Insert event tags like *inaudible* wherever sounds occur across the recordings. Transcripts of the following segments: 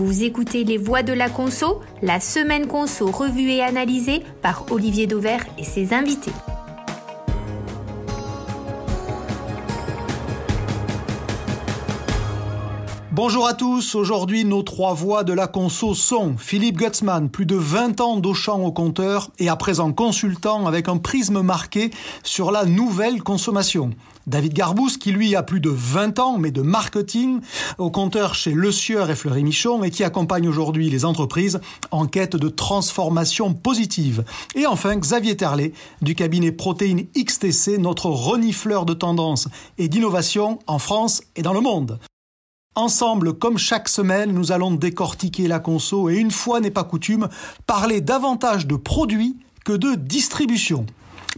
Vous écoutez Les Voix de la Conso, la semaine Conso revue et analysée par Olivier Dauvert et ses invités. Bonjour à tous, aujourd'hui nos trois voix de la conso sont Philippe Gutzmann, plus de 20 ans d'Auchan au compteur et à présent consultant avec un prisme marqué sur la nouvelle consommation. David Garbous, qui lui a plus de 20 ans, mais de marketing, au compteur chez Le Sieur et Fleury Michon, et qui accompagne aujourd'hui les entreprises en quête de transformation positive. Et enfin, Xavier Terlet, du cabinet Protéines XTC, notre renifleur de tendance et d'innovation en France et dans le monde. Ensemble, comme chaque semaine, nous allons décortiquer la conso et une fois n'est pas coutume, parler davantage de produits que de distribution.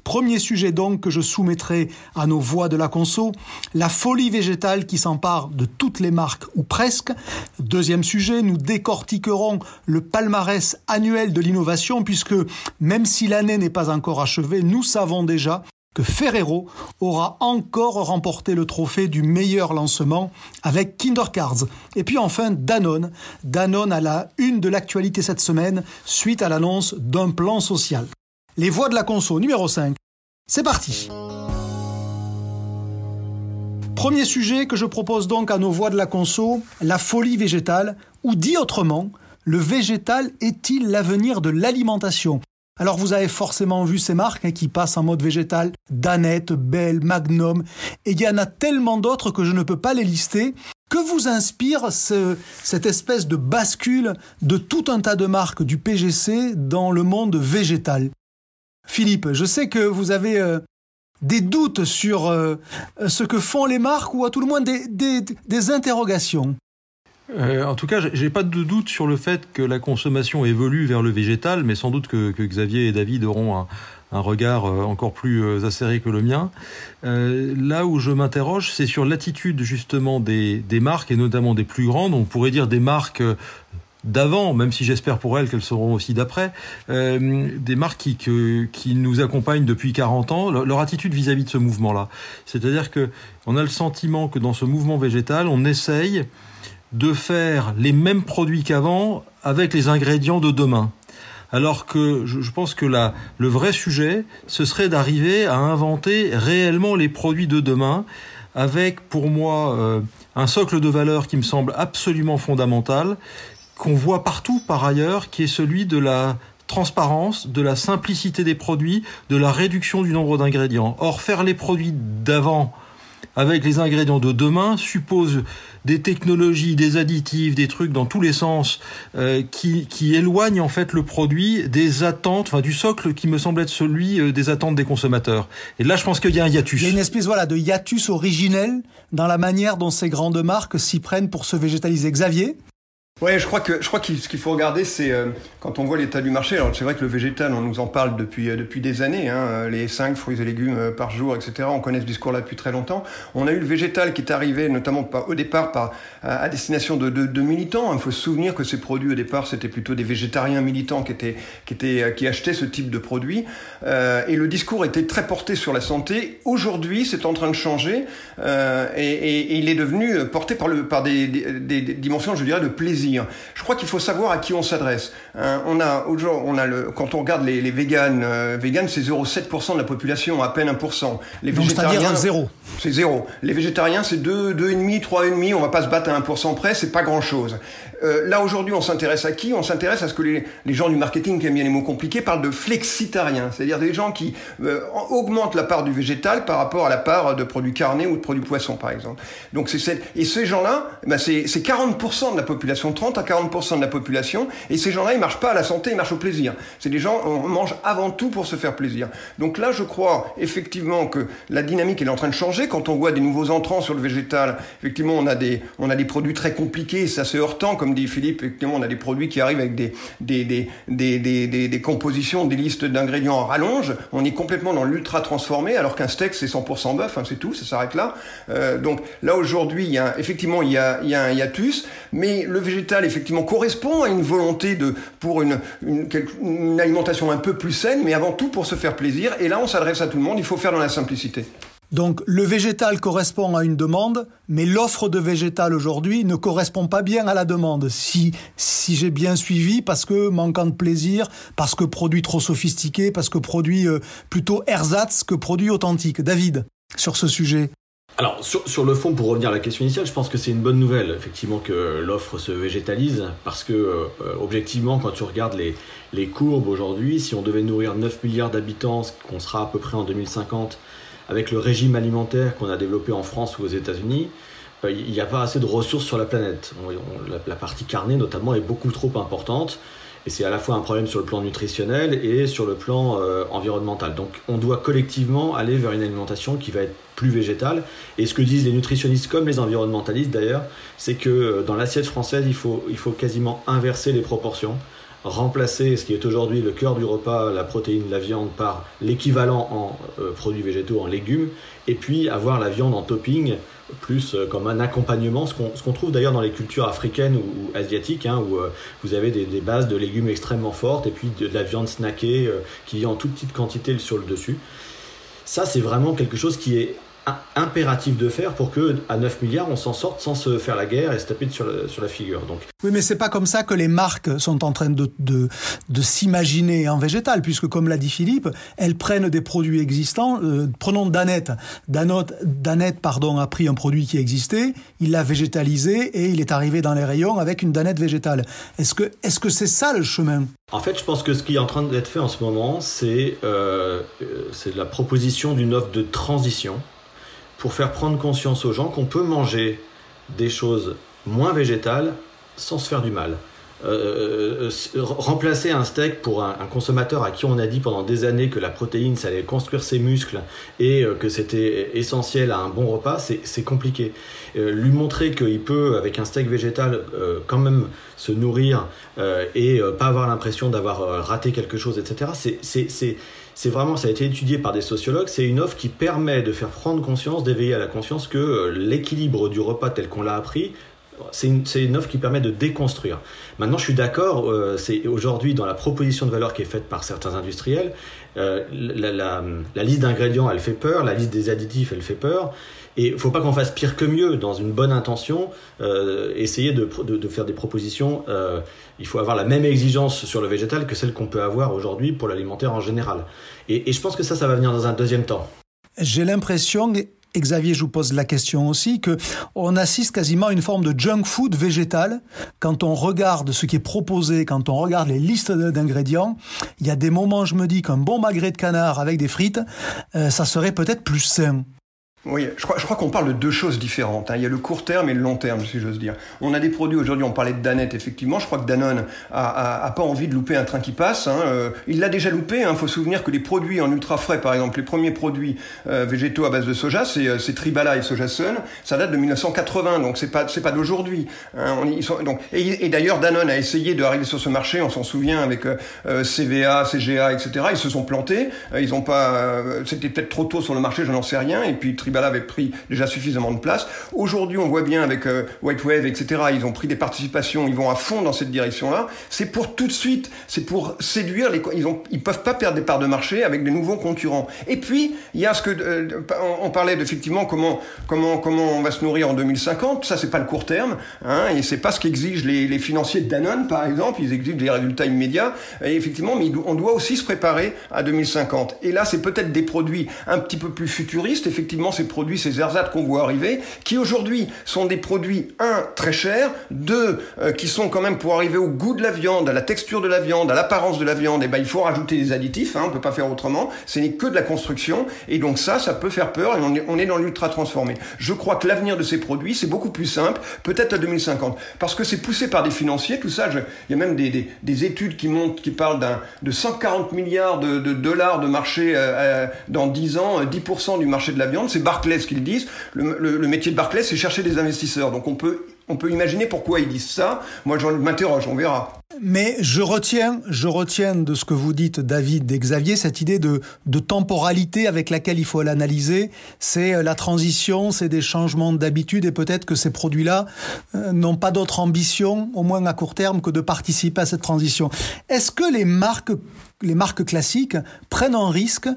Premier sujet donc que je soumettrai à nos voix de la conso, la folie végétale qui s'empare de toutes les marques ou presque. Deuxième sujet, nous décortiquerons le palmarès annuel de l'innovation puisque même si l'année n'est pas encore achevée, nous savons déjà que Ferrero aura encore remporté le trophée du meilleur lancement avec Kinder Cards. Et puis enfin Danone. Danone à la une de l'actualité cette semaine suite à l'annonce d'un plan social. Les voix de la conso numéro 5. C'est parti. Premier sujet que je propose donc à nos voix de la conso, la folie végétale, ou dit autrement, le végétal est-il l'avenir de l'alimentation? Alors vous avez forcément vu ces marques hein, qui passent en mode végétal, Danette, Belle, Magnum, et il y en a tellement d'autres que je ne peux pas les lister. Que vous inspire cette espèce de bascule de tout un tas de marques du PGC dans le monde végétal? Philippe, je sais que vous avez euh, des doutes sur euh, ce que font les marques ou à tout le moins des interrogations. Euh, en tout cas, j'ai pas de doute sur le fait que la consommation évolue vers le végétal, mais sans doute que, Xavier et David auront un, regard encore plus acéré que le mien. là où je m'interroge, c'est sur l'attitude justement des, marques, et notamment des plus grandes, on pourrait dire des marques d'avant, même si j'espère pour elles qu'elles seront aussi d'après, des marques qui, qui nous accompagnent depuis 40 ans, leur, attitude vis-à-vis de ce mouvement-là. C'est-à-dire que on a le sentiment que dans ce mouvement végétal, on essaye de faire les mêmes produits qu'avant avec les ingrédients de demain. Alors que je pense que là, le vrai sujet, ce serait d'arriver à inventer réellement les produits de demain avec pour moi euh, un socle de valeur qui me semble absolument fondamental, qu'on voit partout par ailleurs, qui est celui de la transparence, de la simplicité des produits, de la réduction du nombre d'ingrédients. Or, faire les produits d'avant avec les ingrédients de demain suppose des technologies, des additifs, des trucs dans tous les sens euh, qui, qui éloignent en fait le produit des attentes, enfin du socle qui me semble être celui euh, des attentes des consommateurs. Et là, je pense qu'il y a un hiatus. Il y a une espèce voilà de hiatus originel dans la manière dont ces grandes marques s'y prennent pour se végétaliser. Xavier? Ouais, je crois que je crois qu'il ce qu'il faut regarder, c'est euh, quand on voit l'état du marché. Alors c'est vrai que le végétal, on nous en parle depuis euh, depuis des années. Hein, euh, les 5 fruits et légumes par jour, etc. On connaît ce discours-là depuis très longtemps. On a eu le végétal qui est arrivé, notamment au départ par à, destination de, de, de militants. Il faut se souvenir que ces produits au départ, c'était plutôt des végétariens militants qui étaient qui étaient qui achetaient ce type de produits. et le discours était très porté sur la santé. Aujourd'hui, c'est en train de changer et, et, il est devenu porté par le par des, des dimensions, je dirais, de plaisir je crois qu'il faut savoir à qui on s'adresse. Hein, on a, on a le, quand on regarde les, les véganes, euh, c'est 0,7% de la population, à peine 1%. Les végétariens, zéro. C'est zéro. Les végétariens, c'est 2, 2,5%, 3,5, on va pas se battre à 1% près, c'est pas grand chose. Euh, là aujourd'hui, on s'intéresse à qui? On s'intéresse à ce que les, gens du marketing qui aiment bien les mots compliqués parlent de flexitariens, c'est-à-dire des gens qui euh, augmentent la part du végétal par rapport à la part de produits carnés ou de produits poissons, par exemple. Donc c'est et ces gens-là, ben c'est 40% de la population 30 à 40% de la population, et ces gens-là, ils marchent pas à la santé, ils marchent au plaisir. C'est des gens, on mange avant tout pour se faire plaisir. Donc là, je crois effectivement que la dynamique est en train de changer. Quand on voit des nouveaux entrants sur le végétal, effectivement, on a des, on a des produits très compliqués, c'est assez heurtant, comme dit Philippe. Effectivement, on a des produits qui arrivent avec des, des, des, des, des, des, compositions, des listes d'ingrédients en rallonge. On est complètement dans l'ultra transformé, alors qu'un steak, c'est 100% bœuf, hein, c'est tout, ça s'arrête là. Euh, donc là, aujourd'hui, il y a, effectivement, il y a, il y a un hiatus, mais le végétal effectivement, correspond à une volonté de, pour une, une, alimentation un peu plus saine, mais avant tout pour se faire plaisir. Et là, on s'adresse à tout le monde, il faut faire dans la simplicité. Donc le végétal correspond à une demande, mais l'offre de végétal aujourd'hui ne correspond pas bien à la demande. Si, j'ai bien suivi, parce que manquant de plaisir, parce que produit trop sophistiqué, parce que produit euh, plutôt ersatz que produit authentique. David, sur ce sujet alors sur, le fond, pour revenir à la question initiale, je pense que c'est une bonne nouvelle, effectivement, que l'offre se végétalise, parce que euh, objectivement, quand tu regardes les, les courbes aujourd'hui, si on devait nourrir 9 milliards d'habitants, ce qu'on sera à peu près en 2050, avec le régime alimentaire qu'on a développé en France ou aux États-Unis, euh, il n'y a pas assez de ressources sur la planète. la, partie carnée, notamment, est beaucoup trop importante. Et c'est à la fois un problème sur le plan nutritionnel et sur le plan euh, environnemental. Donc on doit collectivement aller vers une alimentation qui va être plus végétale. Et ce que disent les nutritionnistes comme les environnementalistes d'ailleurs, c'est que euh, dans l'assiette française, il faut, il faut quasiment inverser les proportions remplacer ce qui est aujourd'hui le cœur du repas, la protéine, la viande, par l'équivalent en euh, produits végétaux, en légumes, et puis avoir la viande en topping, plus euh, comme un accompagnement, ce qu'on trouve d'ailleurs dans les cultures africaines ou, asiatiques, hein, où euh, vous avez des, bases de légumes extrêmement fortes, et puis de, la viande snackée qui vient en toute petite quantité sur le dessus. Ça, c'est vraiment quelque chose qui est impératif de faire pour que à 9 milliards on s'en sorte sans se faire la guerre et se taper sur la, sur la figure. Donc. Oui, mais c'est pas comme ça que les marques sont en train de, de, de s'imaginer en végétal, puisque comme l'a dit Philippe, elles prennent des produits existants. Euh, prenons Danette. Danette, Danette pardon, a pris un produit qui existait, il l'a végétalisé et il est arrivé dans les rayons avec une Danette végétale. Est-ce que est-ce que c'est ça le chemin? En fait, je pense que ce qui est en train d'être fait en ce moment, c'est euh, euh c'est la proposition d'une offre de transition pour faire prendre conscience aux gens qu'on peut manger des choses moins végétales sans se faire du mal. Euh, euh, euh, remplacer un steak pour un, consommateur à qui on a dit pendant des années que la protéine ça allait construire ses muscles et que c'était essentiel à un bon repas, c'est compliqué. lui montrer qu'il peut avec un steak végétal quand même se nourrir et pas avoir l'impression d'avoir raté quelque chose, etc. C'est c'est vraiment, ça a été étudié par des sociologues, c'est une offre qui permet de faire prendre conscience, d'éveiller à la conscience que euh, l'équilibre du repas tel qu'on l'a appris, c'est une, offre qui permet de déconstruire. Maintenant, je suis d'accord, euh, c'est aujourd'hui dans la proposition de valeur qui est faite par certains industriels, euh, la, liste d'ingrédients, elle fait peur, la liste des additifs, elle fait peur. Et il ne faut pas qu'on fasse pire que mieux dans une bonne intention, essayer de, faire des propositions. il faut avoir la même exigence sur le végétal que celle qu'on peut avoir aujourd'hui pour l'alimentaire en général. Et, je pense que ça, ça va venir dans un deuxième temps. J'ai l'impression, Xavier, je vous pose la question aussi, que on assiste quasiment à une forme de junk food végétal. Quand on regarde ce qui est proposé, quand on regarde les listes d'ingrédients, il y a des moments, je me dis qu'un bon magret de canard avec des frites, euh, ça serait peut-être plus sain. Oui, je crois, qu'on parle de deux choses différentes. Hein. Il y a le court terme et le long terme, si j'ose dire. On a des produits aujourd'hui, on parlait de Danette, effectivement. Je crois que Danone a, pas envie de louper un train qui passe. Hein. Euh, il l'a déjà loupé. Il hein. faut se souvenir que les produits en ultra frais, par exemple, les premiers produits euh, végétaux à base de soja, c'est euh, Tribala et Soja Sun. Ça date de 1980, donc c'est pas c'est pas d'aujourd'hui. Et, d'ailleurs Danone a essayé d'arriver sur ce marché. On s'en souvient avec CVA, CGA, etc. Ils se sont plantés. ils ont pas. C'était peut-être trop tôt sur le marché, je n'en sais rien. Et puis Tribala avait pris déjà suffisamment de place. Aujourd'hui, on voit bien avec euh, White Wave, etc., ils ont pris des participations, ils vont à fond dans cette direction-là. C'est pour tout de suite, c'est pour séduire les, ils ont, ils peuvent pas perdre des parts de marché avec des nouveaux concurrents. Et puis, il y a ce que, euh, on, parlait d'effectivement comment, comment, comment on va se nourrir en 2050. Ça, c'est pas le court terme, hein, et c'est pas ce qu'exigent les, les financiers de Danone, par exemple. Ils exigent des résultats immédiats. Et effectivement, mais on doit aussi se préparer à 2050. Et là, c'est peut-être des produits un petit peu plus futuristes. Effectivement, ces produits, ces ersatz qu'on voit arriver, qui aujourd'hui sont des produits, un, très chers, deux, euh, qui sont quand même pour arriver au goût de la viande, à la texture de la viande, à l'apparence de la viande, et eh ben il faut rajouter des additifs, hein, on peut pas faire autrement, ce n'est que de la construction, et donc ça, ça peut faire peur, et on est, on est dans l'ultra transformé. Je crois que l'avenir de ces produits, c'est beaucoup plus simple, peut-être à 2050, parce que c'est poussé par des financiers, tout ça, il y a même des, des, des, études qui montrent, qui parlent d'un, de 140 milliards de, de dollars de marché euh, euh, dans 10 ans, 10% du marché de la viande, c'est Barclays qu'ils disent. Le, métier de Barclays, c'est chercher des investisseurs. Donc on peut, on peut imaginer pourquoi ils disent ça. Moi, je m'interroge, on verra. Mais je retiens, je retiens de ce que vous dites, David et Xavier, cette idée de, temporalité avec laquelle il faut l'analyser. C'est euh, la transition, c'est des changements d'habitude et peut-être que ces produits-là euh, n'ont pas d'autre ambition, au moins à court terme, que de participer à cette transition. Est-ce que les marques les marques classiques prennent un risque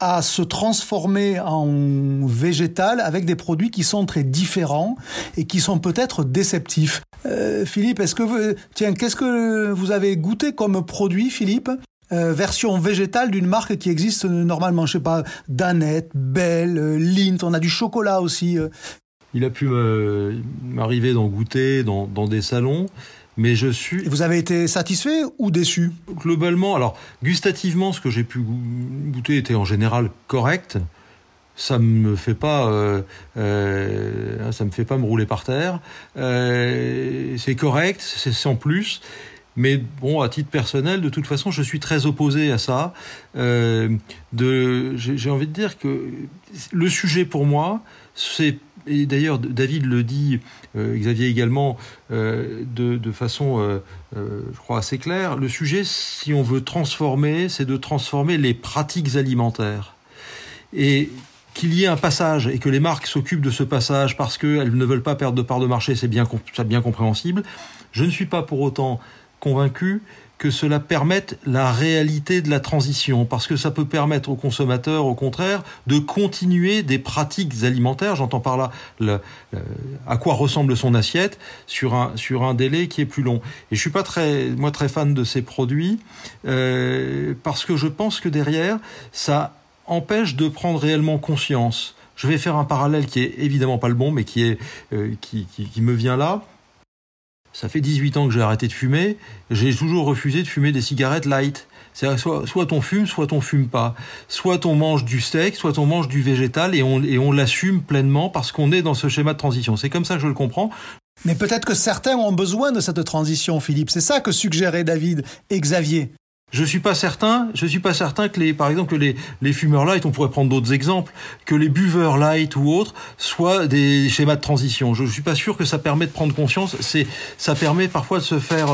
à se transformer en végétal avec des produits qui sont très différents et qui sont peut-être déceptifs? Euh, Philippe, est-ce que vous, tiens, qu'est-ce que vous avez goûté comme produit, Philippe euh, version végétale d'une marque qui existe normalement, je sais pas, Danette, Belle, euh, Lint, on a du chocolat aussi. Il a pu m'arriver d'en goûter dans, dans des salons. Mais je suis. vous avez été satisfait ou déçu? Globalement, alors gustativement, ce que j'ai pu goûter était en général correct. Ça me fait pas, euh, euh, ça me fait pas me rouler par terre. Euh, c'est correct, c'est sans plus. Mais bon, à titre personnel, de toute façon, je suis très opposé à ça. Euh, j'ai envie de dire que le sujet pour moi, c'est et d'ailleurs David le dit, euh, Xavier également, euh, de, de, façon, je crois, assez claire, le sujet, si on veut transformer, c'est de transformer les pratiques alimentaires. Et qu'il y ait un passage et que les marques s'occupent de ce passage parce qu'elles ne veulent pas perdre de part de marché, c'est bien, bien compréhensible. Je ne suis pas pour autant convaincu que cela permette la réalité de la transition, parce que ça peut permettre aux consommateurs, au contraire, de continuer des pratiques alimentaires, j'entends par là euh, à quoi ressemble son assiette, sur un, sur un délai qui est plus long. Et je suis pas très, moi, très fan de ces produits, euh, parce que je pense que derrière, ça empêche de prendre réellement conscience. Je vais faire un parallèle qui est évidemment pas le bon, mais qui, est, euh, qui me vient là ça fait 18 ans que j'ai arrêté de fumer, j'ai toujours refusé de fumer des cigarettes light. C'est soit, soit on fume, soit on fume pas. Soit on mange du steak, soit on mange du végétal et on, et on l'assume pleinement parce qu'on est dans ce schéma de transition. C'est comme ça que je le comprends. Mais peut-être que certains ont besoin de cette transition, Philippe. C'est ça que suggérait David et Xavier. Je suis pas certain, je suis pas certain que les, par exemple, que les, fumeurs light, on pourrait prendre d'autres exemples, que les buveurs light ou autres soient des schémas de transition. Je, je suis pas sûr que ça permet de prendre conscience. C'est, ça permet parfois de se faire,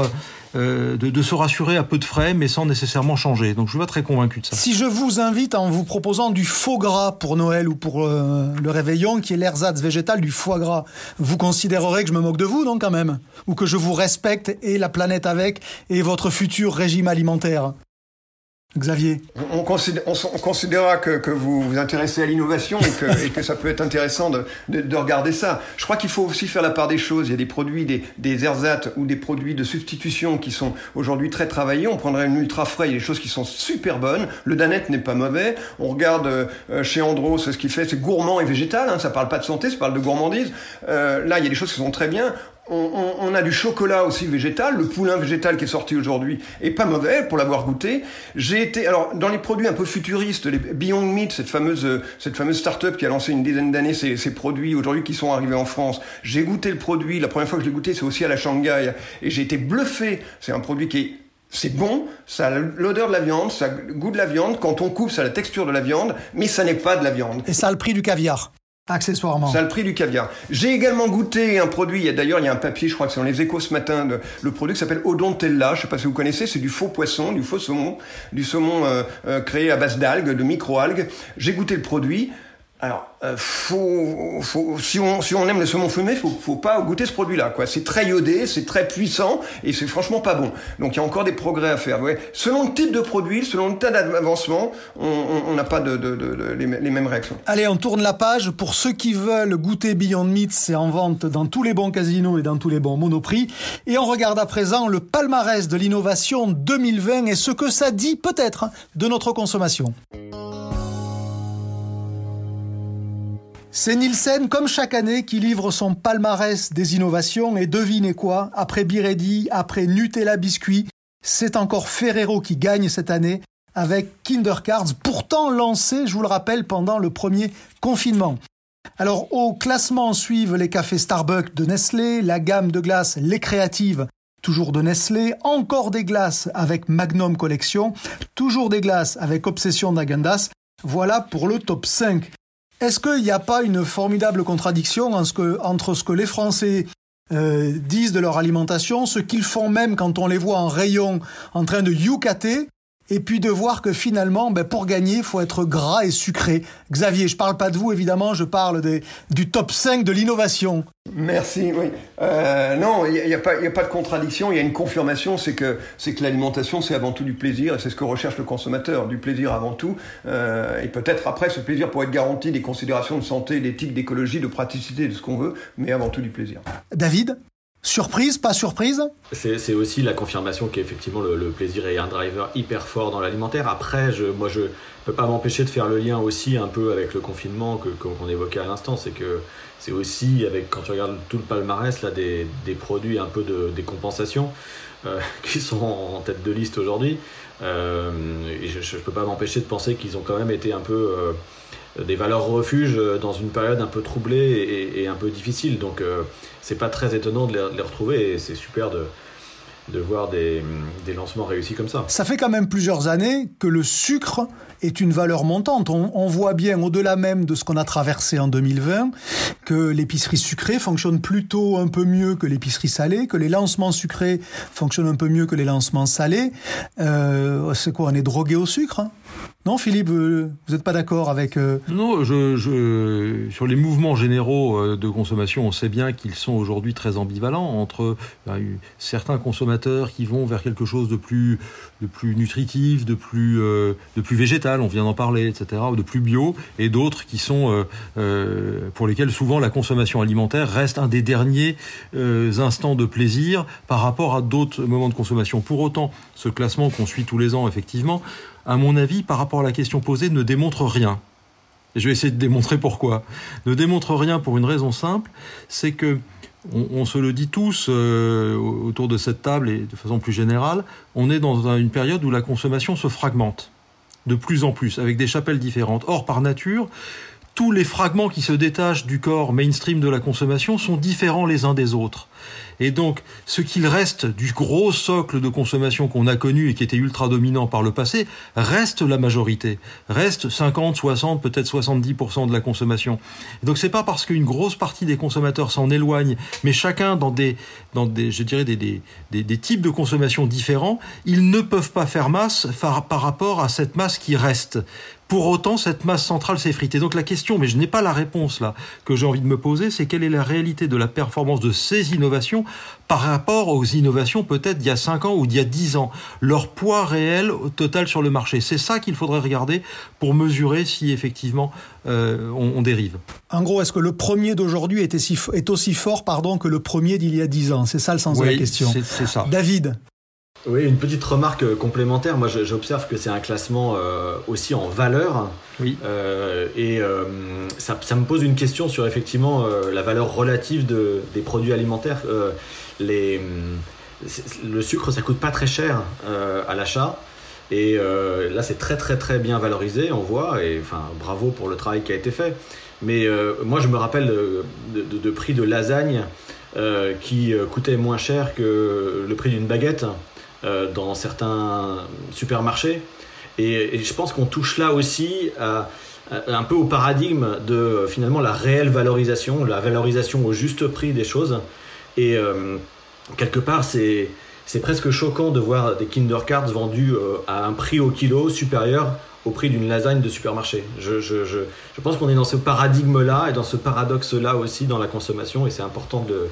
euh, de, de, se rassurer à peu de frais, mais sans nécessairement changer. Donc je suis pas très convaincu de ça. Si je vous invite en vous proposant du faux gras pour Noël ou pour euh, le réveillon, qui est l'ersatz végétal du foie gras, vous considérerez que je me moque de vous, non, quand même? Ou que je vous respecte et la planète avec et votre futur régime alimentaire? Xavier On, considérera que, que, vous vous intéressez à l'innovation et que, que, ça peut être intéressant de, de, de regarder ça. Je crois qu'il faut aussi faire la part des choses. Il y a des produits, des, des ersatz ou des produits de substitution qui sont aujourd'hui très travaillés. On prendrait une ultra frais, il y a des choses qui sont super bonnes. Le Danette n'est pas mauvais. On regarde euh, chez Andros, ce qu'il fait, c'est gourmand et végétal. Hein, ça parle pas de santé, ça parle de gourmandise. Euh, là, il y a des choses qui sont très bien on, on, a du chocolat aussi végétal, le poulain végétal qui est sorti aujourd'hui est pas mauvais pour l'avoir goûté. J'ai été alors dans les produits un peu futuristes, les Beyond Meat, cette fameuse cette fameuse start-up qui a lancé une dizaine d'années ces, ces, produits aujourd'hui qui sont arrivés en France. J'ai goûté le produit, la première fois que je l'ai goûté, c'est aussi à la Shanghai et j'ai été bluffé. C'est un produit qui est c'est bon, ça a l'odeur de la viande, ça a le goût de la viande. Quand on coupe, ça a la texture de la viande, mais ça n'est pas de la viande. Et ça a le prix du caviar. Accessoirement. Ça a le prix du caviar. J'ai également goûté un produit, d'ailleurs il y a un papier, je crois que c'est dans les échos ce matin, le produit qui s'appelle Odontella, je sais pas si vous connaissez, c'est du faux poisson, du faux saumon, du saumon euh, euh, créé à base d'algues, de micro-algues. J'ai goûté le produit. Alors, euh, faut, faut, si, on, aime le saumon fumé, faut, faut pas goûter ce produit-là. quoi. C'est très iodé, c'est très puissant et c'est franchement pas bon. Donc il y a encore des progrès à faire. Ouais. Selon le type de produit, selon le tas d'avancement, on n'a pas les, mêmes réactions. Allez, on tourne la page. Pour ceux qui veulent goûter Beyond Meat, c'est en vente dans tous les bons casinos et dans tous les bons monoprix. Et on regarde à présent le palmarès de l'innovation 2020 et ce que ça dit peut-être de notre consommation. C'est Nielsen, comme chaque année, qui livre son palmarès des innovations et devinez quoi, après Biredi, après Nutella Biscuit, c'est encore Ferrero qui gagne cette année avec Kinder Cards, pourtant lancé, je vous le rappelle, pendant le premier confinement. Alors au classement suivent les cafés Starbucks de Nestlé, la gamme de glaces Les Créatives, toujours de Nestlé, encore des glaces avec Magnum Collection, toujours des glaces avec Obsession d'Agendas. Voilà pour le top 5. Est-ce qu'il n'y a pas une formidable contradiction entre ce que les Français euh, disent de leur alimentation, ce qu'ils font même quand on les voit en rayon en train de youcater, et puis de voir que finalement, ben, pour gagner, il faut être gras et sucré. Xavier, je parle pas de vous, évidemment, je parle des, du top 5 de l'innovation. Merci, oui. Euh, non, il n'y a, a, pas, a pas de contradiction, il y a une confirmation, c'est que, c'est que l'alimentation, c'est avant tout du plaisir, et c'est ce que recherche le consommateur, du plaisir avant tout. Euh, et peut-être après, ce plaisir pourrait être garanti des considérations de santé, d'éthique, d'écologie, de praticité, de ce qu'on veut, mais avant tout du plaisir. David? Surprise, pas surprise C'est aussi la confirmation qu'effectivement le, le, plaisir est un driver hyper fort dans l'alimentaire. Après, je, moi je peux pas m'empêcher de faire le lien aussi un peu avec le confinement qu'on évoquait à l'instant. C'est que c'est aussi avec, quand tu regardes tout le palmarès, là, des, des produits un peu de décompensation euh, *laughs* qui sont en tête de liste aujourd'hui. Euh, je ne peux pas m'empêcher de penser qu'ils ont quand même été un peu... Euh, des valeurs refuges dans une période un peu troublée et, un peu difficile. Donc euh, c'est pas très étonnant de les, retrouver et c'est super de, de voir des, des, lancements réussis comme ça. Ça fait quand même plusieurs années que le sucre est une valeur montante. On, on voit bien, au-delà même de ce qu'on a traversé en 2020, que l'épicerie sucrée fonctionne plutôt un peu mieux que l'épicerie salée, que les lancements sucrés fonctionnent un peu mieux que les lancements salés. Euh, c'est quoi On est drogué au sucre hein? Non, Philippe, vous n'êtes pas d'accord avec... Euh... Non, je, sur les mouvements généraux de consommation, on sait bien qu'ils sont aujourd'hui très ambivalents entre ben, certains consommateurs qui vont vers quelque chose de plus, nutritif, de plus, euh, végétal, on vient d'en parler, etc., de plus bio, et d'autres qui sont euh, euh, pour lesquels souvent la consommation alimentaire reste un des derniers instants de plaisir par rapport à d'autres moments de consommation. Pour autant, ce classement qu'on suit tous les ans, effectivement, à mon avis, par rapport à la question posée, ne démontre rien. Et je vais essayer de démontrer pourquoi. Ne démontre rien pour une raison simple, c'est que on, se le dit tous euh, autour de cette table et de façon plus générale, on est dans une période où la consommation se fragmente de plus en plus, avec des chapelles différentes. Or, par nature, tous les fragments qui se détachent du corps mainstream de la consommation sont différents les uns des autres. Et donc, ce qu'il reste du gros socle de consommation qu'on a connu et qui était ultra dominant par le passé, reste la majorité. Reste 50, 60, peut-être 70% de la consommation. Et donc, c'est pas parce qu'une grosse partie des consommateurs s'en éloigne, mais chacun dans des, je dirais, des, types de consommation différents, ils ne peuvent pas faire masse par rapport à cette masse qui reste. Pour autant, cette masse centrale s'effrite. Et donc la question, mais je n'ai pas la réponse là, que j'ai envie de me poser, c'est quelle est la réalité de la performance de ces innovations par rapport aux innovations peut-être d'il y a 5 ans ou d'il y a 10 ans? Leur poids réel au total sur le marché. C'est ça qu'il faudrait regarder pour mesurer si effectivement euh, on, on, dérive. En gros, est-ce que le premier d'aujourd'hui est, est, aussi fort pardon, que le premier d'il y a 10 ans? C'est ça le sens oui, de la question. C'est ça. David oui, une petite remarque complémentaire. Moi, j'observe que c'est un classement euh, aussi en valeur. Oui. Euh, et euh, ça, ça, me pose une question sur effectivement euh, la valeur relative de, des produits alimentaires. Euh, les, le sucre, ça coûte pas très cher euh, à l'achat. Et là, c'est très très très bien valorisé, on voit. Et enfin, bravo pour le travail qui a été fait. Mais moi, je me rappelle de, de, de prix de lasagne qui coûtait moins cher que le prix d'une baguette euh, dans certains supermarchés. Et, je pense qu'on touche là aussi un peu au paradigme de finalement la réelle valorisation, la valorisation au juste prix des choses. Et euh, quelque part, c'est c'est presque choquant de voir des Kinder Cards vendus euh, à un prix au kilo supérieur au prix d'une lasagne de supermarché. Je, je, je, je pense qu'on est dans ce paradigme-là et dans ce paradoxe-là aussi dans la consommation et c'est important de,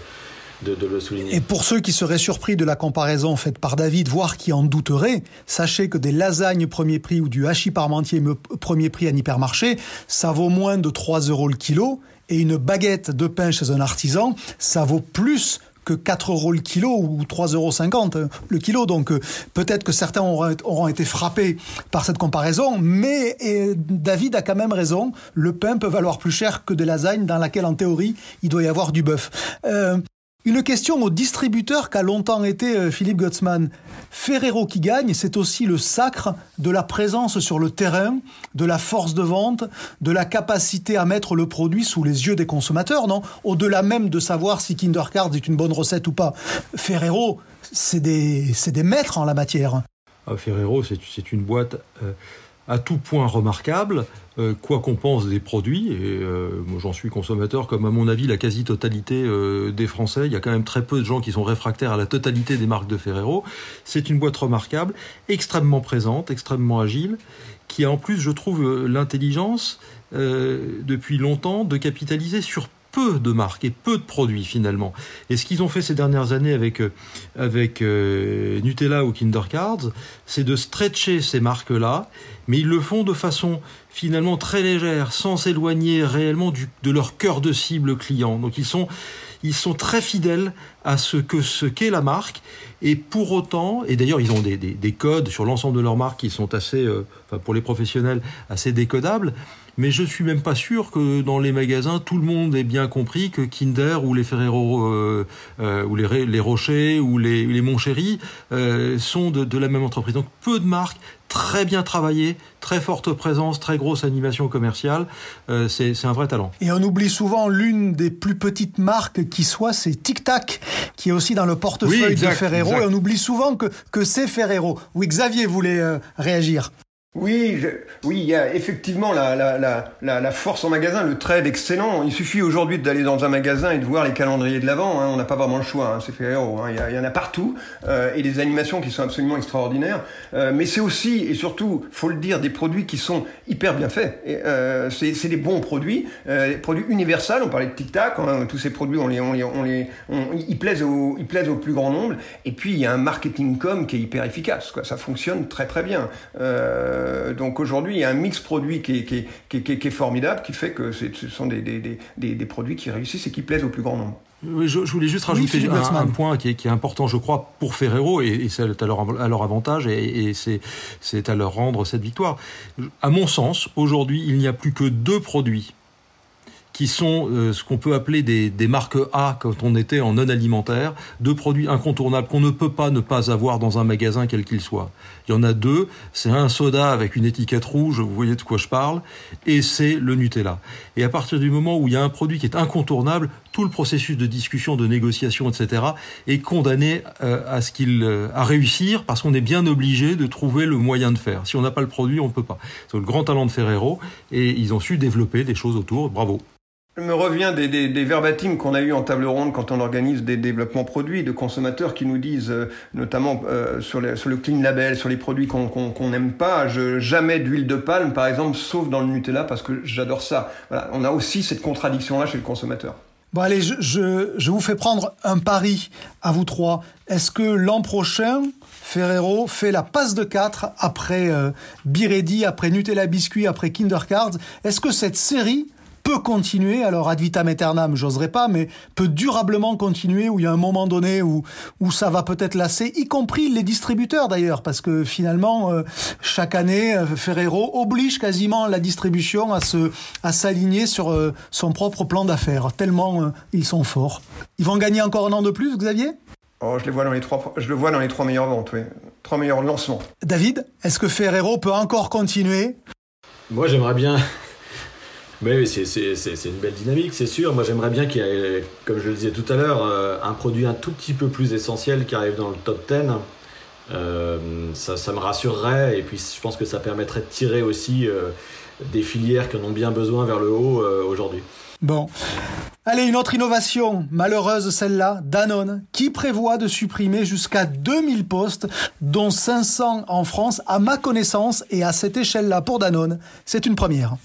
de, le souligner. Et pour ceux qui seraient surpris de la comparaison faite par David, voire qui en douteraient, sachez que des lasagnes premier prix ou du hachis parmentier premier prix en hypermarché, ça vaut moins de 3 euros le kilo, et une baguette de pain chez un artisan, ça vaut plus que 4 euros le kilo ou 3,50 euros le kilo. Donc peut-être que certains auront, été frappés par cette comparaison, mais David a quand même raison. Le pain peut valoir plus cher que des lasagnes dans laquelle en théorie il doit y avoir du bœuf. Euh, une question au distributeur qu'a longtemps été euh, Philippe Gutzmann. Ferrero qui gagne, c'est aussi le sacre de la présence sur le terrain, de la force de vente, de la capacité à mettre le produit sous les yeux des consommateurs, non? Au-delà même de savoir si Kinder Cards est une bonne recette ou pas. Ferrero, c'est des, des maîtres en la matière. Ah, Ferrero, c'est une boîte... Euh à tout point remarquable, euh, quoi qu'on pense des produits. Et euh, moi, j'en suis consommateur, comme à mon avis la quasi-totalité euh, des Français. Il y a quand même très peu de gens qui sont réfractaires à la totalité des marques de Ferrero. C'est une boîte remarquable, extrêmement présente, extrêmement agile, qui a en plus, je trouve, l'intelligence depuis longtemps de capitaliser sur peu de marques et peu de produits finalement. Et ce qu'ils ont fait ces dernières années avec, euh, avec euh, Nutella ou Kinder Cards, c'est de stretcher ces marques-là, mais ils le font de façon finalement très légère, sans s'éloigner réellement du, de leur cœur de cible client. Donc ils sont, ils sont très fidèles à ce que ce qu'est la marque et pour autant et d'ailleurs ils ont des, des, des codes sur l'ensemble de leurs marques qui sont assez euh, enfin pour les professionnels assez décodables mais je suis même pas sûr que dans les magasins tout le monde ait bien compris que Kinder ou les Ferrero euh, euh, ou les, les Rocher ou les, les Montchéri euh, sont de, de, la même entreprise. Donc peu de marques très bien travaillées, très forte présence, très grosse animation commerciale. Euh, c'est un vrai talent. Et on oublie souvent l'une des plus petites marques qui soit, c'est Tic Tac, qui est aussi dans le portefeuille oui, exact, de Ferrero. Exact. Et on oublie souvent que, que c'est Ferrero. Oui, Xavier voulait euh, réagir. Oui, je, oui, il y a effectivement la, la, la, la, force en magasin, le trade excellent. Il suffit aujourd'hui d'aller dans un magasin et de voir les calendriers de l'avant. Hein. On n'a pas vraiment le choix, hein. c'est héros. Hein. Il, y il, y en a partout euh, et des animations qui sont absolument extraordinaires. Euh, mais c'est aussi et surtout, faut le dire, des produits qui sont hyper bien faits. Euh, c'est des bons produits, euh, des produits universels. On parlait de Tic Tac. Hein. tous ces produits, on les, on les, on les, on, ils plaisent au, ils plaisent au plus grand nombre. Et puis il y a un marketing com qui est hyper efficace. Quoi. Ça fonctionne très très bien. Euh, euh, donc aujourd'hui, il y a un mix produit qui est, qui, est, qui, est, qui est, formidable, qui fait que ce sont des, des, des, des, produits qui réussissent et qui plaisent au plus grand nombre. Oui, je, je, voulais juste rajouter oui, un, un, point qui est, qui est, important, je crois, pour Ferrero, et, et c'est à leur, à leur avantage, et, et c'est à leur rendre cette victoire. À mon sens, aujourd'hui, il n'y a plus que deux produits qui sont euh, ce qu'on peut appeler des, des, marques A quand on était en non alimentaire, deux produits incontournables qu'on ne peut pas ne pas avoir dans un magasin quel qu'il soit. Il y en a deux, c'est un soda avec une étiquette rouge, vous voyez de quoi je parle, et c'est le Nutella. Et à partir du moment où il y a un produit qui est incontournable, tout le processus de discussion, de négociation, etc., est condamné euh, à ce qu'il euh, à réussir parce qu'on est bien obligé de trouver le moyen de faire. Si on n'a pas le produit, on ne peut pas. C'est le grand talent de Ferrero et ils ont su développer des choses autour. Bravo. Je me reviens des, des, verbatims qu'on a eu en table ronde quand on organise des développements produits, de consommateurs qui nous disent, euh, notamment euh, sur, le clean label, sur les produits qu'on n'aime pas, jamais d'huile de palme par exemple, sauf dans le Nutella parce que j'adore ça. Voilà, on a aussi cette contradiction-là chez le consommateur. Bon allez, je vous fais prendre un pari à vous trois. Est-ce que l'an prochain, Ferrero fait la passe de 4 après euh, Biredi, après Nutella Biscuit, après Kinder Cards Est-ce que cette série peut continuer, alors ad vitam aeternam, j'oserais pas, mais peut durablement continuer, où il y a un moment donné où, où ça va peut-être lasser, y compris les distributeurs d'ailleurs, parce que finalement, euh, chaque année, euh, Ferrero oblige quasiment la distribution à se à s'aligner sur euh, son propre plan d'affaires, tellement euh, ils sont forts. Ils vont gagner encore un an de plus, Xavier? Oh, je les vois dans les trois, je le vois dans les trois meilleures ventes, oui. Trois meilleurs lancements. David, est-ce que Ferrero peut encore continuer? Moi, j'aimerais bien oui, c'est une belle dynamique, c'est sûr. Moi, j'aimerais bien qu'il y ait, comme je le disais tout à l'heure, euh, un produit un tout petit peu plus essentiel qui arrive dans le top 10. Euh, ça, ça, me rassurerait et puis je pense que ça permettrait de tirer aussi euh, des filières qui en ont bien besoin vers le haut aujourd'hui. Bon. Allez, une autre innovation, malheureuse celle-là, Danone, qui prévoit de supprimer jusqu'à 2000 postes, dont 500 en France, à ma connaissance, et à cette échelle-là pour Danone, c'est une première.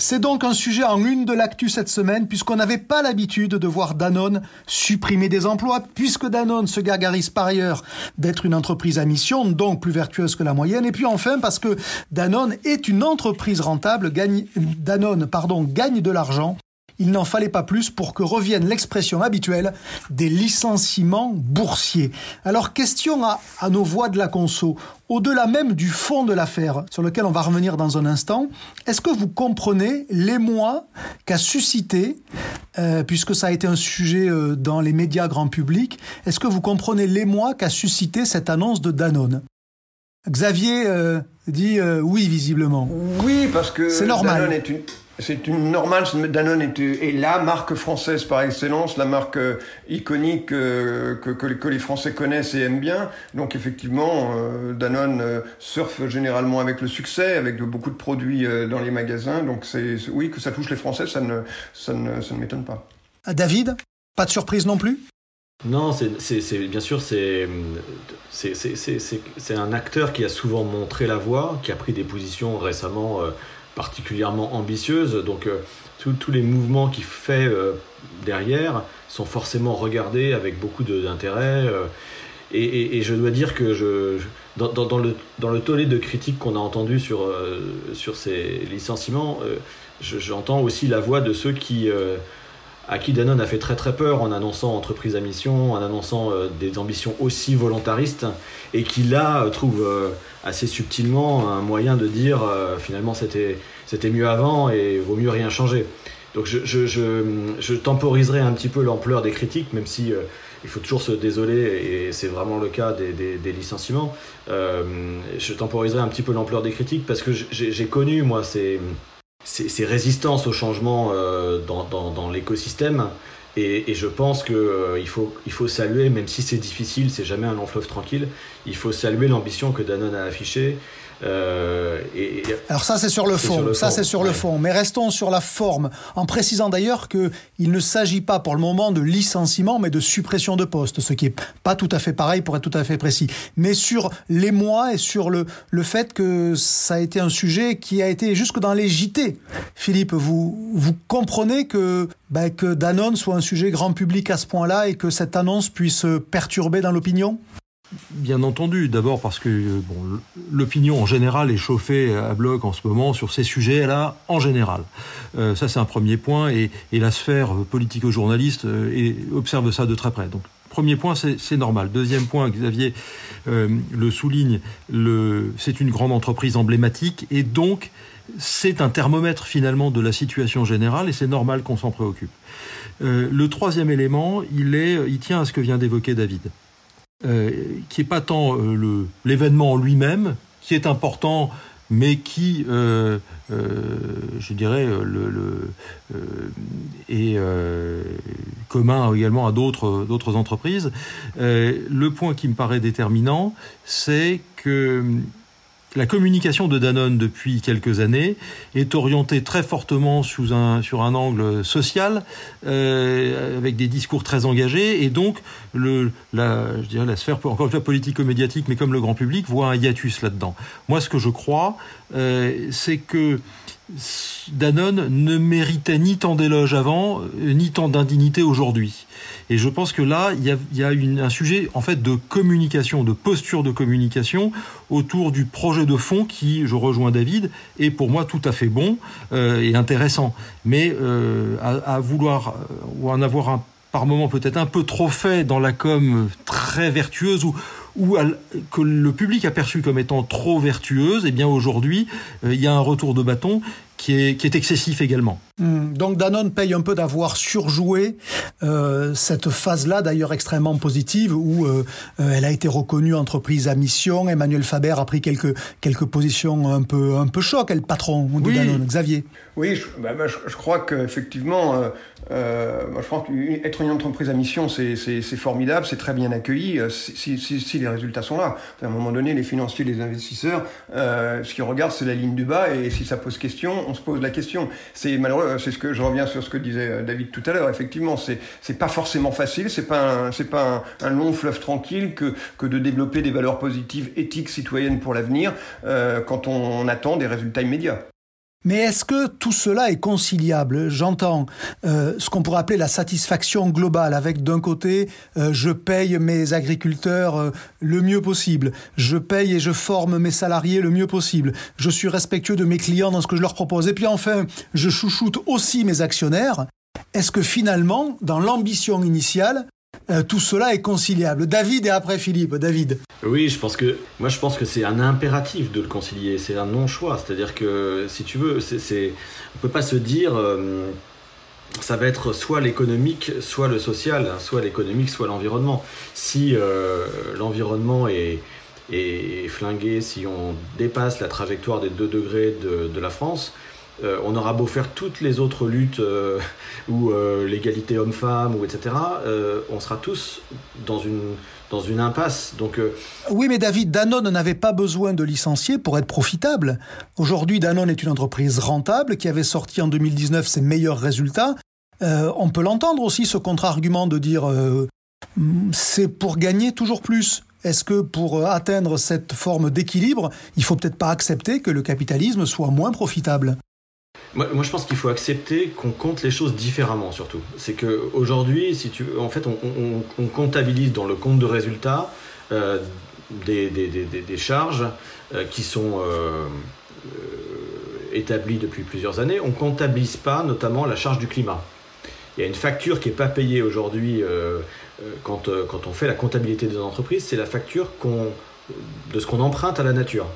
C'est donc un sujet en une de l'actu cette semaine, puisqu'on n'avait pas l'habitude de voir Danone supprimer des emplois, puisque Danone se gargarise par ailleurs d'être une entreprise à mission, donc plus vertueuse que la moyenne, et puis enfin parce que Danone est une entreprise rentable, gagne, Danone pardon, gagne de l'argent il n'en fallait pas plus pour que revienne l'expression habituelle des licenciements boursiers. Alors question à, nos voix de la conso, au-delà même du fond de l'affaire, sur lequel on va revenir dans un instant, est-ce que vous comprenez l'émoi qu'a suscité, euh, puisque ça a été un sujet euh, dans les médias grand public, est-ce que vous comprenez l'émoi qu'a suscité cette annonce de Danone? Xavier euh, dit euh, oui, visiblement. Oui, parce que c'est normal. Danone est une, c'est une normale. Danone est, est, la marque française par excellence, la marque euh, iconique que, que, que, les Français connaissent et aiment bien. Donc effectivement, Danone surfe généralement avec le succès, avec beaucoup de produits dans les magasins. Donc c'est oui que ça touche les Français, ça ne ça ne, ça ne m'étonne pas. David, pas de surprise non plus? Non, c'est bien sûr, c'est un acteur qui a souvent montré la voie, qui a pris des positions récemment euh, particulièrement ambitieuses. Donc, euh, tous les mouvements qu'il fait euh, derrière sont forcément regardés avec beaucoup d'intérêt. Et, et, je dois dire que je, dans, le tollé de critiques qu'on a entendu sur, sur ces licenciements, j'entends aussi la voix de ceux qui à qui Danone a fait très très peur en annonçant entreprise à mission, en annonçant euh, des ambitions aussi volontaristes, et qui là euh, trouve euh, assez subtilement un moyen de dire finalement c'était c'était mieux avant et vaut mieux rien changer. Donc je, je, temporiserai un petit peu l'ampleur des critiques, même si il faut toujours se désoler, et c'est vraiment le cas des, licenciements. je temporiserai un petit peu l'ampleur des critiques parce que j'ai connu moi ces ces, résistances au changement euh, dans, dans, l'écosystème. Et, je pense qu'il euh, faut, il faut saluer, même si c'est difficile, c'est jamais un long fleuve tranquille, il faut saluer l'ambition que Danone a affichée euh, et, Alors ça c'est sur le fond, ça c'est sur le fond. Mais restons sur la forme, en précisant d'ailleurs que il ne s'agit pas pour le moment de licenciement, mais de suppression de postes, ce qui est pas tout à fait pareil pour être tout à fait précis. Mais sur les mois et sur le le fait que ça a été un sujet qui a été jusque dans les JT. Philippe, vous vous comprenez que ben, que Danone soit un sujet grand public à ce point-là et que cette annonce puisse perturber dans l'opinion? Bien entendu, d'abord parce que euh, bon, l'opinion en général est chauffée à bloc en ce moment sur ces sujets-là en général. Euh, ça c'est un premier point et, la sphère politico-journaliste euh, observe ça de très près. Donc premier point c'est normal. Deuxième point, Xavier le souligne, c'est une grande entreprise emblématique et donc c'est un thermomètre finalement de la situation générale et c'est normal qu'on s'en préoccupe. Le troisième élément, il, est, il tient à ce que vient d'évoquer David. Euh, qui est pas tant euh, l'événement en lui-même, qui est important, mais qui, euh, je dirais, le, le est commun également à d'autres d'autres entreprises. le point qui me paraît déterminant, c'est que la communication de Danone depuis quelques années est orientée très fortement un, sur un angle social, euh, avec des discours très engagés, et donc la, je dirais la sphère, encore une fois politico-médiatique, mais comme le grand public, voit un hiatus là-dedans. Moi, ce que je crois, euh, c'est que Danone ne méritait ni tant d'éloges avant, euh, ni tant d'indignité aujourd'hui. Et je pense que là, il y a, un sujet en fait de communication, de posture de communication autour du projet de fond qui, je rejoins David, est pour moi tout à fait bon euh, et intéressant. Mais euh, à, vouloir ou en avoir un, par moment peut-être un peu trop fait dans la com très vertueuse ou ou que le public a perçu comme étant trop vertueuse, eh bien aujourd'hui, euh, il y a un retour de bâton qui est, qui est excessif également. Hmm. donc Danone paye un peu d'avoir surjoué euh, cette phase-là, d'ailleurs extrêmement positive, où euh, euh, elle a été reconnue entreprise à mission. Emmanuel Faber a pris quelques quelques positions un peu un peu choc, le patron de Danone, Xavier. Oui, je, bah, bah, je, crois qu'effectivement, euh, euh, je qu'être une entreprise à mission, c'est formidable, c'est très bien accueilli si, si, si, les résultats sont là. À un moment donné, les financiers, les investisseurs, ce qu'ils regardent, c'est la ligne du bas, et si ça pose question, on se pose la question. C'est malheureux euh, c'est ce que je reviens sur ce que disait euh, David tout à l'heure. Effectivement, c'est c'est pas forcément facile, c'est pas c'est pas un, long fleuve tranquille que que de développer des valeurs positives, éthiques, citoyennes pour l'avenir euh, quand on attend des résultats immédiats. Mais est-ce que tout cela est conciliable? J'entends euh, ce qu'on pourrait appeler la satisfaction globale, avec d'un côté, euh, je paye mes agriculteurs euh, le mieux possible, je paye et je forme mes salariés le mieux possible, je suis respectueux de mes clients dans ce que je leur propose, et puis enfin, je chouchoute aussi mes actionnaires. Est-ce que finalement, dans l'ambition initiale, euh, tout cela est conciliable. David et après Philippe. David. Oui, je pense que moi je pense que c'est un impératif de le concilier. C'est un non-choix. C'est-à-dire que si tu veux, c'est, on peut pas se dire euh, ça va être soit l'économique, soit le social, soit l'économique, soit l'environnement. Si euh, l'environnement est est, flingué si on dépasse la trajectoire des 2 degrés de, la France. Euh, on aura beau faire toutes les autres luttes euh, *laughs* ou l'égalité homme-femme ou etc. on sera tous dans une dans une impasse. Donc oui, mais David, Danone n'avait pas besoin de licencier pour être profitable. Aujourd'hui, Danone est une entreprise rentable qui avait sorti en 2019 ses meilleurs résultats. on peut l'entendre aussi ce contre-argument de dire c'est pour gagner toujours plus. Est-ce que pour atteindre cette forme d'équilibre, il faut peut-être pas accepter que le capitalisme soit moins profitable? Moi, je pense qu'il faut accepter qu'on compte les choses différemment, surtout. C'est qu'aujourd'hui, si tu, en fait, on, comptabilise dans le compte de résultats euh, des, charges euh, qui sont euh, établies depuis plusieurs années. On comptabilise pas, notamment, la charge du climat. Il y a une facture qui n'est pas payée aujourd'hui euh, quand, euh, quand on fait la comptabilité des entreprises, c'est la facture de ce qu'on emprunte à la nature.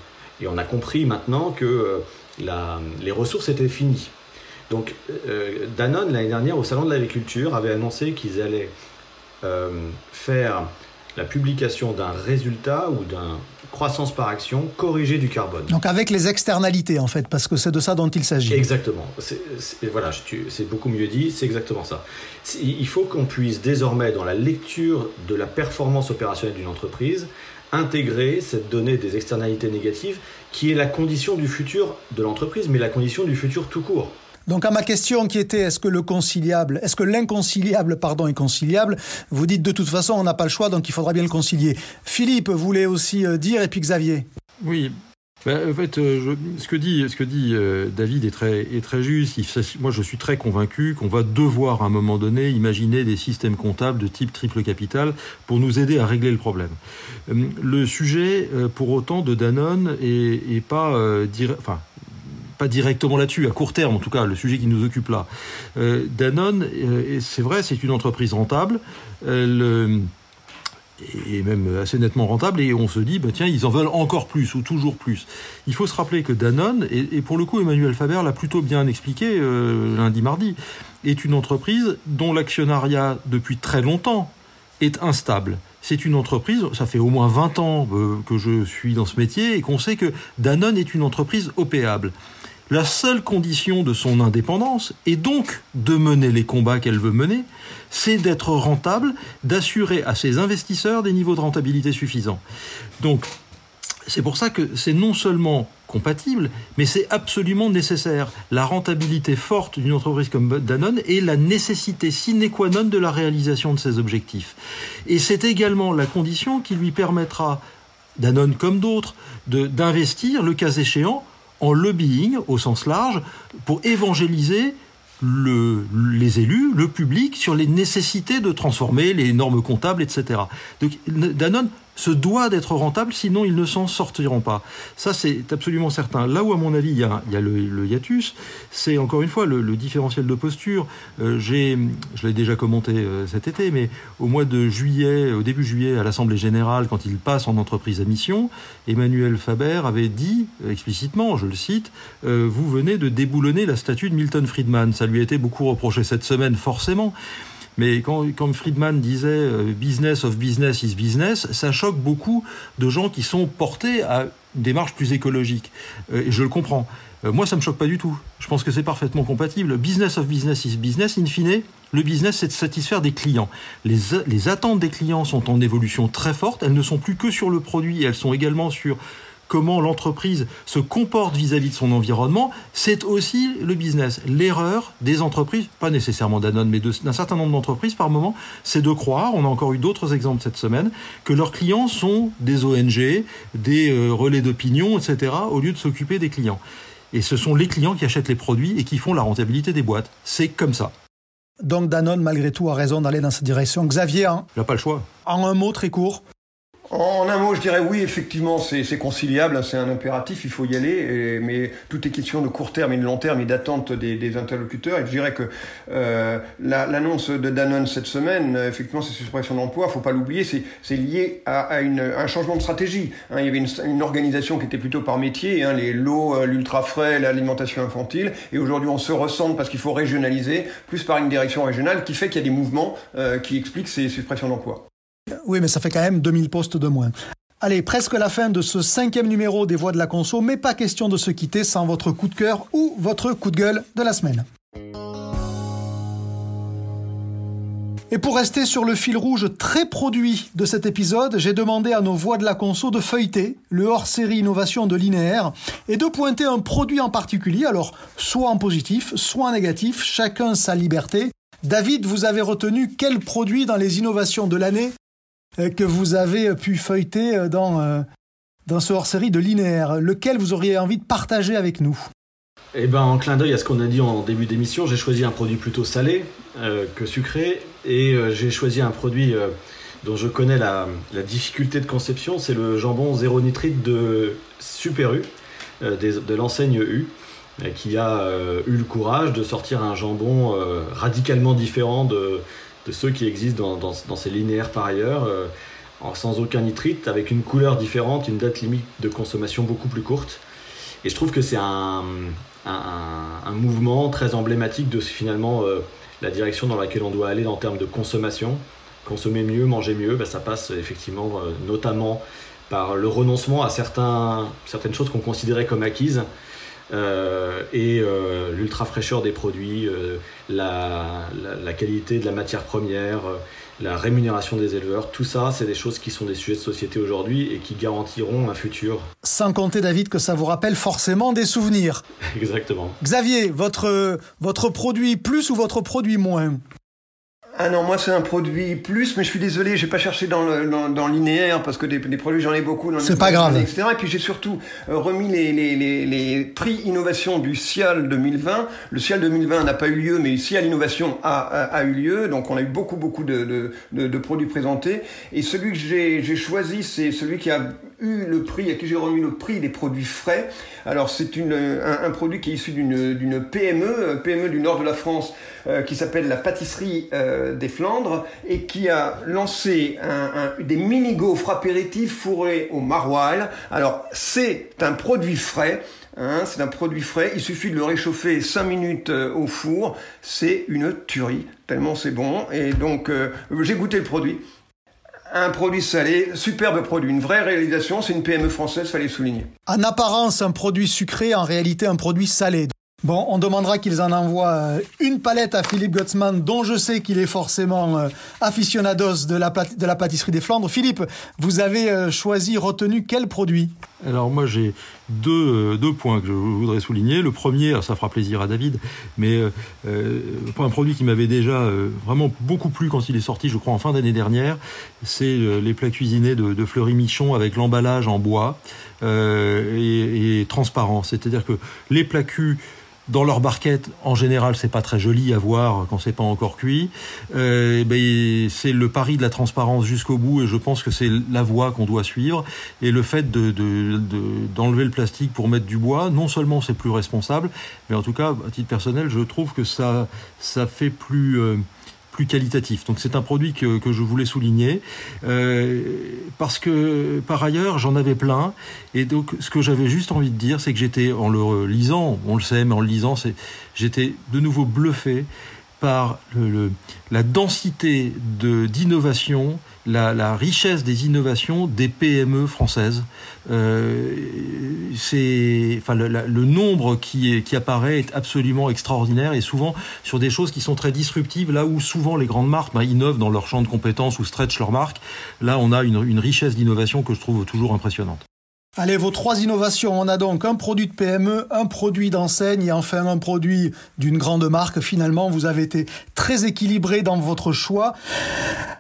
Et on a compris maintenant que euh, la, les ressources étaient finies. Donc Danone, l'année dernière, au Salon de l'Agriculture, avait annoncé qu'ils allaient faire la publication d'un résultat ou d'un croissance par action corrigée du carbone. Donc avec les externalités en fait, parce que c'est de ça dont il s'agit. Exactement. C'est, voilà, c'est beaucoup mieux dit, c'est exactement ça. Il faut qu'on puisse désormais, dans la lecture de la performance opérationnelle d'une entreprise, intégrer cette donnée des externalités négatives qui est la condition du futur de l'entreprise, mais la condition du futur tout court. Donc à ma question qui était est-ce que le conciliable, est-ce que l'inconciliable pardon est conciliable, vous dites de toute façon on n'a pas le choix donc il faudra bien le concilier. Philippe voulait aussi euh, dire et puis Xavier. Oui. Ben, en fait, euh, ce que dit, ce que dit euh, David est très, est très juste. moi, je suis très convaincu qu'on va devoir, à un moment donné, imaginer des systèmes comptables de type triple capital pour nous aider à régler le problème. le sujet, pour autant, de Danone est, pas, enfin, directement là-dessus, à court terme en tout cas, le sujet qui nous occupe là. Euh, Danone, euh, c'est vrai, c'est une entreprise rentable. Euh, et même assez nettement rentable, et on se dit, bah, tiens, ils en veulent encore plus, ou toujours plus. Il faut se rappeler que Danone, et, pour le coup, Emmanuel Faber l'a plutôt bien expliqué lundi, mardi, est une entreprise dont l'actionnariat, depuis très longtemps, est instable. C'est une entreprise, ça fait au moins 20 ans que je suis dans ce métier, et qu'on sait que Danone est une entreprise opéable. La seule condition de son indépendance, et donc de mener les combats qu'elle veut mener, c'est d'être rentable, d'assurer à ses investisseurs des niveaux de rentabilité suffisants. Donc, c'est pour ça que c'est non seulement compatible, mais c'est absolument nécessaire. La rentabilité forte d'une entreprise comme Danone est la nécessité sine qua non de la réalisation de ses objectifs. Et c'est également la condition qui lui permettra, Danone comme d'autres, d'investir, le cas échéant, en lobbying au sens large pour évangéliser le, les élus, le public, sur les nécessités de transformer les normes comptables, etc. Donc Danone se doit d'être rentable, sinon ils ne s'en sortiront pas. Ça, c'est absolument certain. Là où, à mon avis, il y a, il le, hiatus, c'est encore une fois le, différentiel de posture. Euh, je l'ai déjà commenté euh, cet été, mais au mois de juillet, au début juillet, à l'Assemblée générale, quand il passe en entreprise à mission, Emmanuel Faber avait dit explicitement, je le cite, euh, vous venez de déboulonner la statue de Milton Friedman. Ça lui a été beaucoup reproché cette semaine, forcément. Mais quand, Friedman disait euh, business of business is business, ça choque beaucoup de gens qui sont portés à une démarche plus écologique. Euh, et je le comprends. Euh, moi, ça me choque pas du tout. Je pense que c'est parfaitement compatible. Business of business is business. In fine, le business, c'est de satisfaire des clients. Les attentes des clients sont en évolution très forte. Elles ne sont plus que sur le produit, elles sont également sur comment l'entreprise se comporte vis-à-vis de son environnement, c'est aussi le business. L'erreur des entreprises, pas nécessairement d'Anon, mais d'un certain nombre d'entreprises par moment, c'est de croire, on a encore eu d'autres exemples cette semaine, que leurs clients sont des ONG, des euh, relais d'opinion, etc., au lieu de s'occuper des clients. Et ce sont les clients qui achètent les produits et qui font la rentabilité des boîtes. C'est comme ça. Donc Danone, malgré tout, a raison d'aller dans cette direction. Xavier, hein, il n'a pas le choix. En un mot très court. En un mot, je dirais oui, effectivement, c'est conciliable, hein, c'est un impératif, il faut y aller, mais tout est question de court terme et de long terme et d'attente des, interlocuteurs. Et je dirais que euh, l'annonce de Danone cette semaine, euh, effectivement, c'est suppression d'emploi, faut pas l'oublier, c'est lié à, un changement de stratégie. Hein. il y avait une, organisation qui était plutôt par métier, hein, les lots, euh, l'ultra frais, l'alimentation infantile, et aujourd'hui on se ressent parce qu'il faut régionaliser, plus par une direction régionale, qui fait qu'il y a des mouvements qui expliquent ces suppressions d'emplois. Oui, mais ça fait quand même 2000 postes de moins. Allez, presque la fin de ce cinquième numéro des Voix de la Conso, mais pas question de se quitter sans votre coup de cœur ou votre coup de gueule de la semaine. Et pour rester sur le fil rouge très produit de cet épisode, j'ai demandé à nos voix de la conso de feuilleter le hors-série innovation de linéaire et de pointer un produit en particulier, alors soit en positif, soit en négatif, chacun sa liberté. David, vous avez retenu quel produit dans les innovations de l'année? Que vous avez pu feuilleter euh, dans, euh, dans ce hors-série de linéaire, lequel vous auriez envie de partager avec nous? Eh ben, en clin d'œil à ce qu'on a dit en début d'émission, j'ai choisi un produit plutôt salé que sucré et j'ai choisi un produit dont je connais la, difficulté de conception, c'est le jambon zéro nitrite de Super U, de l'enseigne U, qui a eu le courage de sortir un jambon radicalement différent de, de ceux qui existent dans, ces linéaires par ailleurs, euh, sans aucun nitrite, avec une couleur différente, une date limite de consommation beaucoup plus courte. Et je trouve que c'est un, mouvement très emblématique de finalement euh, la direction dans laquelle on doit aller en termes de consommation. Consommer mieux, manger mieux, ben, ça passe effectivement euh, notamment par le renoncement à certaines choses qu'on considérait comme acquises euh, et euh, l'ultra fraîcheur des produits, euh, la, qualité de la matière première, la rémunération des éleveurs, tout ça, c'est des choses qui sont des sujets de société aujourd'hui et qui garantiront un futur. Sans compter, David, que ça vous rappelle forcément des souvenirs. *laughs* Exactement. Xavier, votre, votre produit plus ou votre produit moins? Ah non, moi c'est un produit plus, mais je suis désolé, j'ai pas cherché dans le dans, linéaire parce que des, produits j'en ai beaucoup. C'est pas grave. Etc. Et puis j'ai surtout euh, remis les, les, les, les, prix innovation du CIAL 2020. Le CIAL 2020 n'a pas eu lieu, mais le CIAL Innovation a, a, eu lieu. Donc on a eu beaucoup beaucoup de, de, de, de produits présentés. Et celui que j'ai choisi, c'est celui qui a le prix, à qui j'ai remis le prix des produits frais. Alors c'est un, un, produit qui est issu d'une PME, PME du nord de la France, euh, qui s'appelle la pâtisserie euh, des Flandres et qui a lancé un, des mini gaufres apéritifs fourrés au maroilles. Alors c'est un produit frais. Hein, c'est un produit frais, il suffit de le réchauffer 5 minutes euh, au four, c'est une tuerie, tellement c'est bon. Et donc j'ai goûté le produit, un produit salé, superbe produit, une vraie réalisation, c'est une PME française, fallait souligner. En apparence, un produit sucré, en réalité un produit salé. Bon, on demandera qu'ils en envoient euh, une palette à Philippe Gottsman, dont je sais qu'il est forcément euh, aficionados de la, de la pâtisserie des Flandres. Philippe, vous avez euh, choisi, retenu quel produit? Alors moi j'ai deux, deux points que je voudrais souligner. Le premier, ça fera plaisir à David, mais euh, un produit qui m'avait déjà vraiment beaucoup plu quand il est sorti, je crois en fin d'année dernière, c'est les plats cuisinés de, Fleury Michon avec l'emballage en bois et, transparent. C'est-à-dire que les plats dans leur barquette, en général, c'est pas très joli à voir quand c'est pas encore cuit. Euh, ben, c'est le pari de la transparence jusqu'au bout, et je pense que c'est la voie qu'on doit suivre. Et le fait de, d'enlever le plastique pour mettre du bois, non seulement c'est plus responsable, mais en tout cas, à titre personnel, je trouve que ça, ça fait plus euh, plus qualitatif. Donc c'est un produit que, que, je voulais souligner euh, parce que par ailleurs j'en avais plein et donc ce que j'avais juste envie de dire c'est que j'étais en le lisant, on le sait mais en le lisant c'est j'étais de nouveau bluffé par le, la densité de d'innovation, la, la, richesse des innovations des PME françaises. Euh, enfin, le, le, nombre qui, est, qui apparaît est absolument extraordinaire et souvent sur des choses qui sont très disruptives. Là où souvent les grandes marques ben, innovent dans leur champ de compétences ou stretchent leur marque, là on a une, une richesse d'innovation que je trouve toujours impressionnante. Allez, vos trois innovations. On a donc un produit de PME, un produit d'enseigne et enfin un produit d'une grande marque. Finalement, vous avez été très équilibré dans votre choix.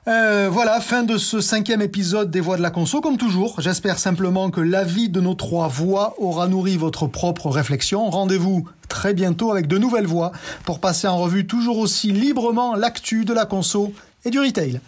Euh, voilà, fin de ce cinquième épisode des Voix de la Conso. Comme toujours, j'espère simplement que l'avis de nos trois voix aura nourri votre propre réflexion. Rendez-vous très bientôt avec de nouvelles voix pour passer en revue toujours aussi librement l'actu de la conso et du retail.